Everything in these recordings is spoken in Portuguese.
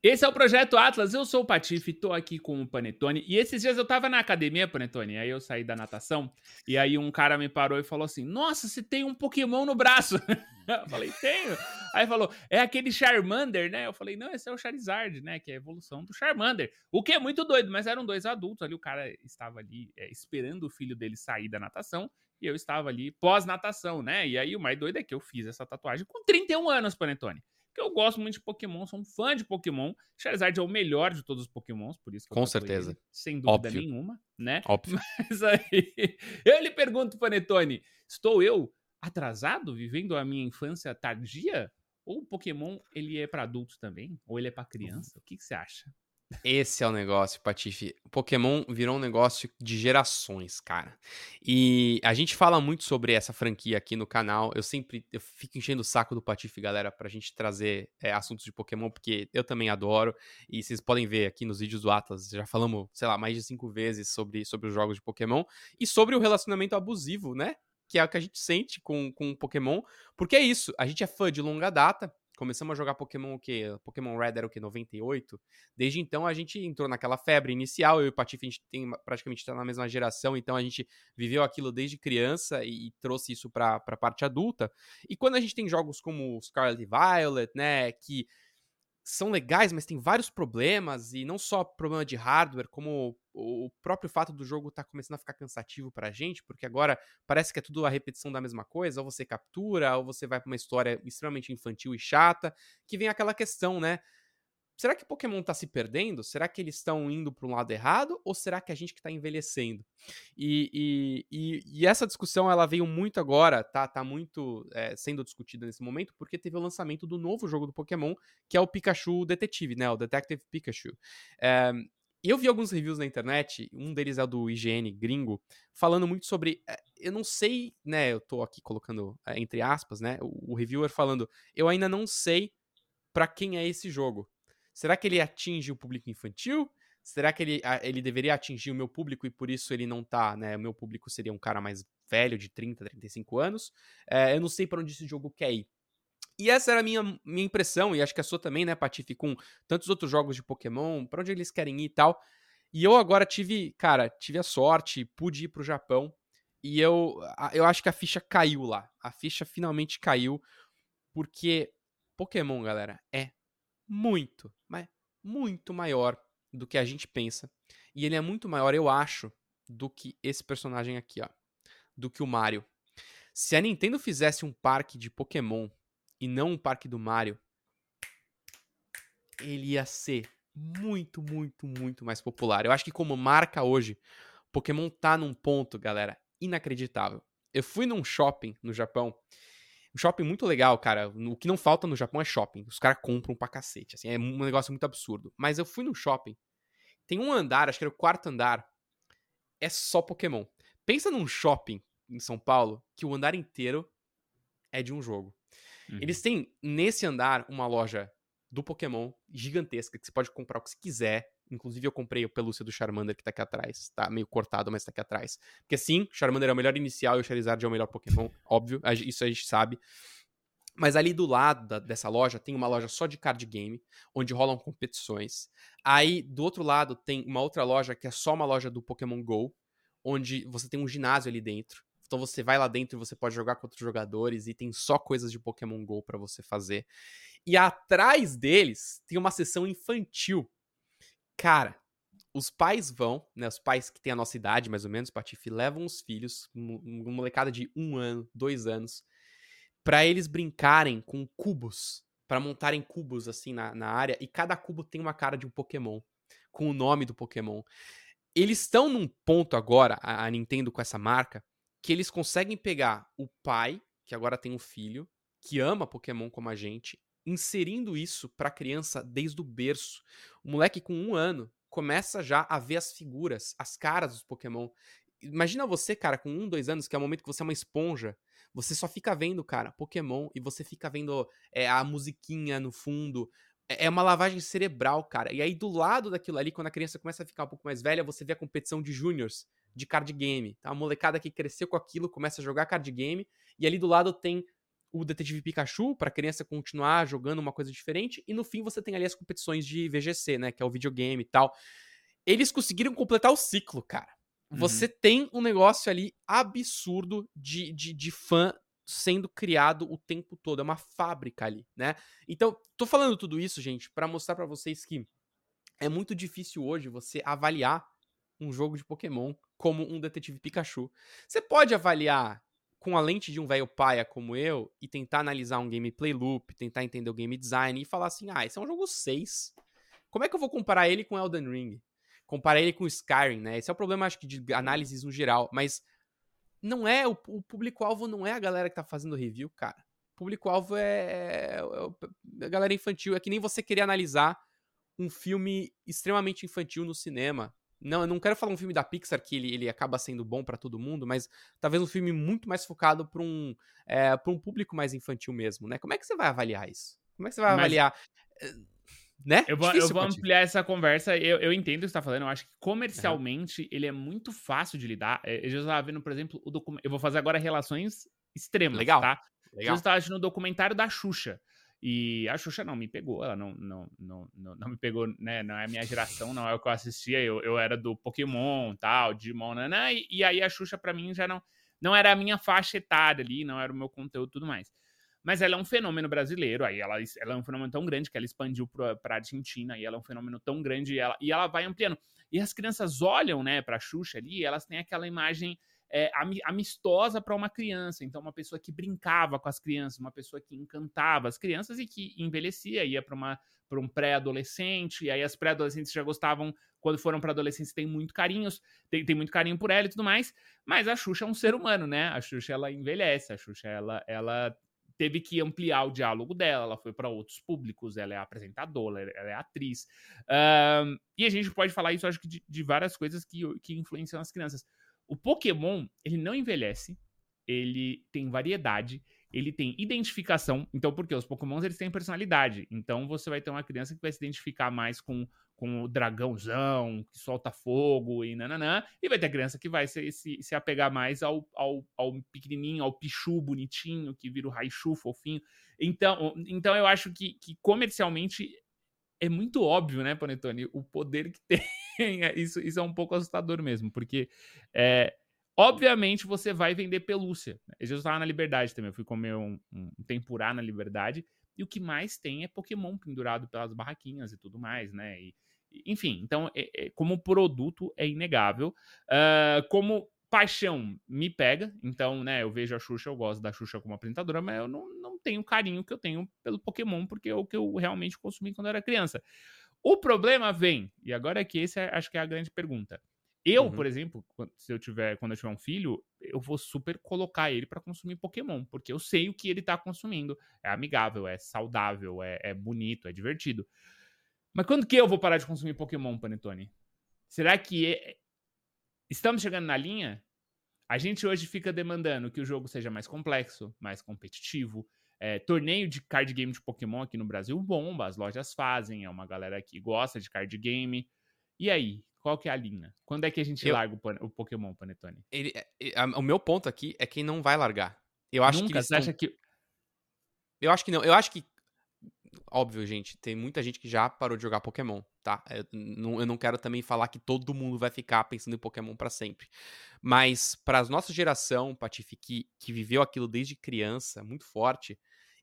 Esse é o Projeto Atlas, eu sou o Patife, tô aqui com o Panetone. E esses dias eu tava na academia, Panetone, aí eu saí da natação, e aí um cara me parou e falou assim: Nossa, você tem um Pokémon no braço. eu falei, tenho. Aí falou, é aquele Charmander, né? Eu falei, não, esse é o Charizard, né? Que é a evolução do Charmander. O que é muito doido, mas eram dois adultos ali, o cara estava ali é, esperando o filho dele sair da natação, e eu estava ali pós-natação, né? E aí o mais doido é que eu fiz essa tatuagem com 31 anos, Panetone porque eu gosto muito de Pokémon, sou um fã de Pokémon. Charizard é o melhor de todos os Pokémons, por isso que Com certeza. Ele, sem dúvida Óbvio. nenhuma, né? Óbvio. Mas aí, eu lhe pergunto, Panetone, estou eu atrasado, vivendo a minha infância tardia? Ou o Pokémon, ele é para adultos também? Ou ele é para criança? O que, que você acha? Esse é o negócio, Patife. Pokémon virou um negócio de gerações, cara. E a gente fala muito sobre essa franquia aqui no canal. Eu sempre eu fico enchendo o saco do Patife, galera, pra gente trazer é, assuntos de Pokémon, porque eu também adoro. E vocês podem ver aqui nos vídeos do Atlas, já falamos, sei lá, mais de cinco vezes sobre, sobre os jogos de Pokémon e sobre o relacionamento abusivo, né? Que é o que a gente sente com, com Pokémon. Porque é isso, a gente é fã de longa data, começamos a jogar Pokémon o quê? Pokémon Red era o quê? 98? Desde então a gente entrou naquela febre inicial. Eu e o Patife, a gente tem, praticamente está na mesma geração, então a gente viveu aquilo desde criança e, e trouxe isso para a parte adulta. E quando a gente tem jogos como Scarlet Violet, né, que são legais, mas tem vários problemas, e não só problema de hardware, como o próprio fato do jogo tá começando a ficar cansativo pra gente, porque agora parece que é tudo a repetição da mesma coisa, ou você captura, ou você vai pra uma história extremamente infantil e chata, que vem aquela questão, né? será que Pokémon tá se perdendo? Será que eles estão indo para um lado errado? Ou será que a gente que tá envelhecendo? E, e, e, e, essa discussão ela veio muito agora, tá, tá muito é, sendo discutida nesse momento, porque teve o lançamento do novo jogo do Pokémon, que é o Pikachu Detetive, né? O Detective Pikachu. É, eu vi alguns reviews na internet, um deles é do IGN gringo, falando muito sobre. Eu não sei, né? Eu tô aqui colocando entre aspas, né? O, o reviewer falando, eu ainda não sei para quem é esse jogo. Será que ele atinge o público infantil? Será que ele, ele deveria atingir o meu público e por isso ele não tá, né? O meu público seria um cara mais velho, de 30, 35 anos. É, eu não sei para onde esse jogo quer ir. E essa era a minha, minha impressão, e acho que a sua também, né, Patife, com tantos outros jogos de Pokémon, para onde eles querem ir e tal. E eu agora tive, cara, tive a sorte, pude ir pro Japão, e eu, eu acho que a ficha caiu lá. A ficha finalmente caiu, porque Pokémon, galera, é muito, mas muito maior do que a gente pensa. E ele é muito maior, eu acho, do que esse personagem aqui, ó. Do que o Mario. Se a Nintendo fizesse um parque de Pokémon e não um parque do Mario, ele ia ser muito, muito, muito mais popular. Eu acho que como marca hoje, Pokémon tá num ponto, galera, inacreditável. Eu fui num shopping no Japão um shopping muito legal, cara. O que não falta no Japão é shopping. Os caras compram pra cacete. Assim, é um negócio muito absurdo. Mas eu fui no shopping. Tem um andar, acho que era o quarto andar. É só Pokémon. Pensa num shopping em São Paulo que o andar inteiro é de um jogo. Uhum. Eles têm nesse andar uma loja do Pokémon gigantesca que você pode comprar o que você quiser. Inclusive, eu comprei o pelúcia do Charmander que tá aqui atrás. Tá meio cortado, mas tá aqui atrás. Porque sim, Charmander é o melhor inicial e o Charizard é o melhor Pokémon, óbvio. Isso a gente sabe. Mas ali do lado da, dessa loja tem uma loja só de card game, onde rolam competições. Aí do outro lado tem uma outra loja que é só uma loja do Pokémon Go, onde você tem um ginásio ali dentro. Então você vai lá dentro e você pode jogar com outros jogadores e tem só coisas de Pokémon Go para você fazer. E atrás deles tem uma sessão infantil Cara, os pais vão, né? Os pais que têm a nossa idade, mais ou menos, Patife, levam os filhos, uma molecada de um ano, dois anos, para eles brincarem com cubos, para montarem cubos assim na, na área, e cada cubo tem uma cara de um Pokémon, com o nome do Pokémon. Eles estão num ponto agora, a, a Nintendo com essa marca, que eles conseguem pegar o pai, que agora tem um filho, que ama Pokémon como a gente, inserindo isso para a criança desde o berço. O moleque com um ano começa já a ver as figuras, as caras dos Pokémon. Imagina você, cara, com um, dois anos, que é o momento que você é uma esponja. Você só fica vendo, cara, Pokémon e você fica vendo é, a musiquinha no fundo. É, é uma lavagem cerebral, cara. E aí, do lado daquilo ali, quando a criança começa a ficar um pouco mais velha, você vê a competição de juniors de card game. Tá? A molecada que cresceu com aquilo começa a jogar card game. E ali do lado tem o Detetive Pikachu para a criança continuar jogando uma coisa diferente e no fim você tem ali as competições de VGC, né, que é o videogame e tal. Eles conseguiram completar o ciclo, cara. Uhum. Você tem um negócio ali absurdo de, de, de fã sendo criado o tempo todo, é uma fábrica ali, né? Então, tô falando tudo isso, gente, para mostrar para vocês que é muito difícil hoje você avaliar um jogo de Pokémon como um detetive Pikachu. Você pode avaliar com a lente de um velho paia como eu e tentar analisar um gameplay loop, tentar entender o game design e falar assim: ah, esse é um jogo 6. Como é que eu vou comparar ele com Elden Ring? Comparar ele com Skyrim, né? Esse é o problema, acho que, de análises no geral. Mas não é, o, o público-alvo não é a galera que tá fazendo review, cara. O público-alvo é, é, é a galera infantil. É que nem você querer analisar um filme extremamente infantil no cinema. Não, eu não quero falar um filme da Pixar que ele, ele acaba sendo bom para todo mundo, mas talvez um filme muito mais focado para um, é, pra um público mais infantil mesmo, né? Como é que você vai avaliar isso? Como é que você vai mas... avaliar? Eh, né? Eu vou, eu vou ampliar essa conversa. Eu, eu entendo o que você tá falando. Eu acho que comercialmente uhum. ele é muito fácil de lidar. Eh, eu já estava vendo, por exemplo, o documento. Eu vou fazer agora relações extremas, Legal. tá? Legal. Eu estava assistindo o documentário da Xuxa. E a Xuxa não me pegou, ela não, não, não, não, não me pegou, né? Não é a minha geração, não é o que eu assistia. Eu, eu era do Pokémon, tal, Digimon, né? E, e aí a Xuxa, para mim, já não, não era a minha faixa etária ali, não era o meu conteúdo e tudo mais. Mas ela é um fenômeno brasileiro, aí ela, ela é um fenômeno tão grande que ela expandiu para Argentina, e ela é um fenômeno tão grande e ela, e ela vai ampliando. E as crianças olham, né, pra Xuxa ali, e elas têm aquela imagem é, amistosa para uma criança. Então, uma pessoa que brincava com as crianças, uma pessoa que encantava as crianças e que envelhecia, ia para um pré-adolescente, e aí as pré-adolescentes já gostavam, quando foram para adolescentes, tem muito carinhos, tem, tem muito carinho por ela e tudo mais, mas a Xuxa é um ser humano, né? A Xuxa, ela envelhece, a Xuxa, ela, ela teve que ampliar o diálogo dela, ela foi para outros públicos, ela é apresentadora, ela é atriz. Um, e a gente pode falar isso, acho que, de, de várias coisas que, que influenciam as crianças. O Pokémon, ele não envelhece, ele tem variedade, ele tem identificação. Então, porque os Pokémons eles têm personalidade. Então, você vai ter uma criança que vai se identificar mais com, com o dragãozão, que solta fogo e nananã. E vai ter criança que vai se, se, se apegar mais ao, ao, ao pequenininho, ao Pichu bonitinho, que vira o Raichu fofinho. Então, então eu acho que, que comercialmente é muito óbvio, né, Panetone, o poder que tem. isso, isso é um pouco assustador mesmo, porque é, obviamente você vai vender pelúcia. Eu estava na Liberdade também, eu fui comer um, um, tempurá na Liberdade, e o que mais tem é Pokémon pendurado pelas barraquinhas e tudo mais, né? E, enfim, então, é, é, como produto é inegável. Uh, como paixão me pega, então, né, eu vejo a Xuxa, eu gosto da Xuxa como apresentadora, mas eu não, não tenho o carinho que eu tenho pelo Pokémon, porque é o que eu realmente consumi quando eu era criança. O problema vem, e agora é que esse é, acho que é a grande pergunta. Eu, uhum. por exemplo, se eu tiver, quando eu tiver um filho, eu vou super colocar ele para consumir Pokémon, porque eu sei o que ele tá consumindo. É amigável, é saudável, é, é bonito, é divertido. Mas quando que eu vou parar de consumir Pokémon, Panetone? Será que é, Estamos chegando na linha? A gente hoje fica demandando que o jogo seja mais complexo, mais competitivo. É, torneio de card game de Pokémon aqui no Brasil bomba, as lojas fazem, é uma galera que gosta de card game. E aí, qual que é a linha? Quando é que a gente eu, larga o, o, Pokémon, Panetone? Ele, é, o meu ponto aqui é quem não vai largar. Eu acho Nunca, que você acha que... Eu acho que não. Eu acho que óbvio, gente, tem muita gente que já parou de jogar Pokémon, tá? Eu não, eu não quero também falar que todo mundo vai ficar pensando em Pokémon para sempre. Mas para a nossa geração, Patife, que, que viveu aquilo desde criança, muito forte,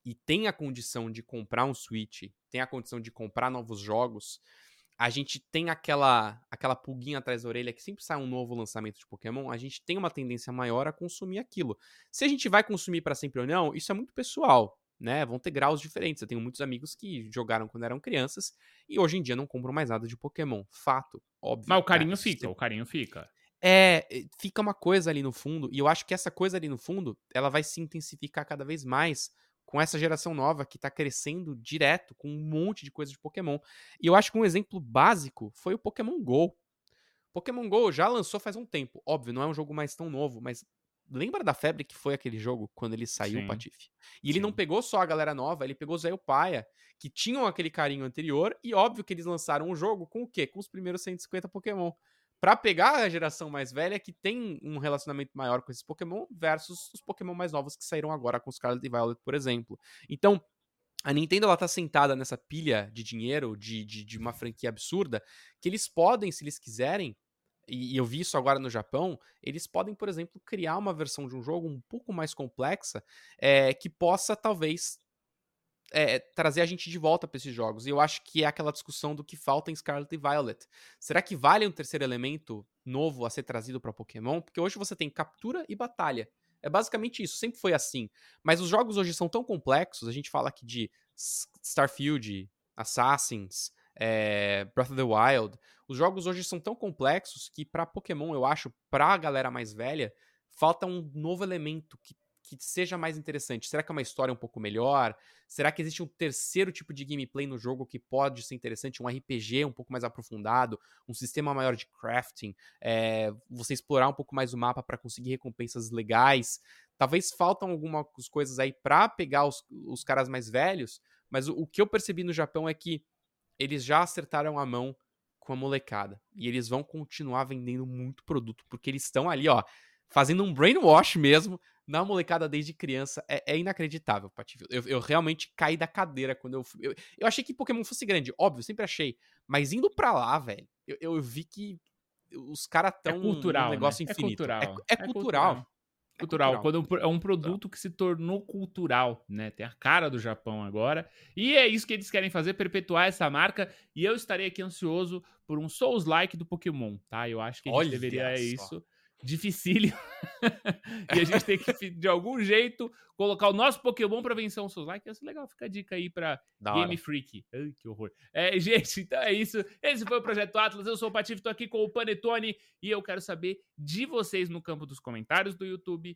e tem a condição de comprar um Switch, tem a condição de comprar novos jogos, a gente tem aquela aquela pulguinha atrás da orelha que sempre sai um novo lançamento de Pokémon, a gente tem uma tendência maior a consumir aquilo. Se a gente vai consumir para sempre ou não, isso é muito pessoal né? Vão ter graus diferentes. Eu tenho muitos amigos que jogaram quando eram crianças e hoje em dia não compram mais nada de Pokémon. Fato, óbvio. Mas o carinho fica, o carinho fica. É, fica uma coisa ali no fundo, e eu acho que essa coisa ali no fundo, ela vai se intensificar cada vez mais com essa geração nova que tá crescendo direto com um monte de coisa de Pokémon. E eu acho que um exemplo básico foi o Pokémon Go. Pokémon Go já lançou faz um tempo. Óbvio, não é um jogo mais tão novo, mas Lembra da febre que foi aquele jogo quando ele saiu, Sim. Patife? E ele Sim. não pegou só a galera nova, ele pegou o Zé e o Paia, que tinham aquele carinho anterior, e óbvio que eles lançaram um jogo com o quê? Com os primeiros 150 Pokémon. Para pegar a geração mais velha que tem um relacionamento maior com esses Pokémon versus os Pokémon mais novos que saíram agora com Scarlet e Violet, por exemplo. Então, a Nintendo ela tá sentada nessa pilha de dinheiro de, de, de uma franquia absurda que eles podem, se eles quiserem, e eu vi isso agora no Japão, eles podem, por exemplo, criar uma versão de um jogo um pouco mais complexa é, que possa talvez é, trazer a gente de volta para esses jogos. E eu acho que é aquela discussão do que falta em Scarlet e Violet. Será que vale um terceiro elemento novo a ser trazido para Pokémon? Porque hoje você tem captura e batalha. É basicamente isso, sempre foi assim. Mas os jogos hoje são tão complexos, a gente fala aqui de Starfield, Assassins, é, Breath of the Wild. Os jogos hoje são tão complexos que para Pokémon, eu acho, para a galera mais velha, falta um novo elemento que que seja mais interessante? Será que é uma história um pouco melhor? Será que existe um terceiro tipo de gameplay no jogo que pode ser interessante? Um RPG um pouco mais aprofundado, um sistema maior de crafting, é, você explorar um pouco mais o mapa para conseguir recompensas legais. Talvez faltam algumas coisas aí para pegar os, os caras mais velhos, mas o, o que eu percebi no Japão é que eles já acertaram a mão com a molecada. E eles vão continuar vendendo muito produto, porque eles estão ali, ó, fazendo um brainwash mesmo na molecada desde criança é, é inacreditável, Patife. Eu, eu, realmente caí da cadeira quando eu, eu. Eu achei que Pokémon fosse grande, óbvio, sempre achei. Mas indo pra lá, velho, eu, eu vi que os caras tão. É cultural. Um né? negócio né? infinito. É cultural. É, é, é cultural. Cultural, cultural. quando é um produto que se tornou cultural, né? Tem a cara do Japão agora. E é isso que eles querem fazer, perpetuar essa marca. E eu estarei aqui ansioso por um Souls-like do Pokémon, tá? Eu acho que a gente Olha deveria é isso dificílimo. e a gente tem que, de algum jeito, colocar o nosso Pokémon para vencer um Souls Like. É legal, fica a dica aí pra da Game. Freak. Ai, que horror. É, gente, então é isso. Esse foi o Projeto Atlas. Eu sou o Patife, tô aqui com o Panetone e eu quero saber de vocês no campo dos comentários do YouTube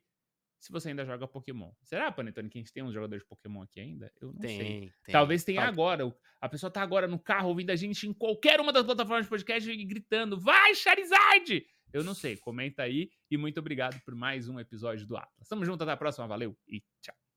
se você ainda joga Pokémon. Será, Panetone, que a gente tem uns jogadores de Pokémon aqui ainda? Eu não tem, sei. Tem. Talvez tenha agora. A pessoa tá agora no carro ouvindo a gente em qualquer uma das plataformas de podcast e gritando: Vai, Charizard! Eu não sei. Comenta aí e muito obrigado por mais um episódio do Atlas. Tamo junto, até a próxima. Valeu e tchau.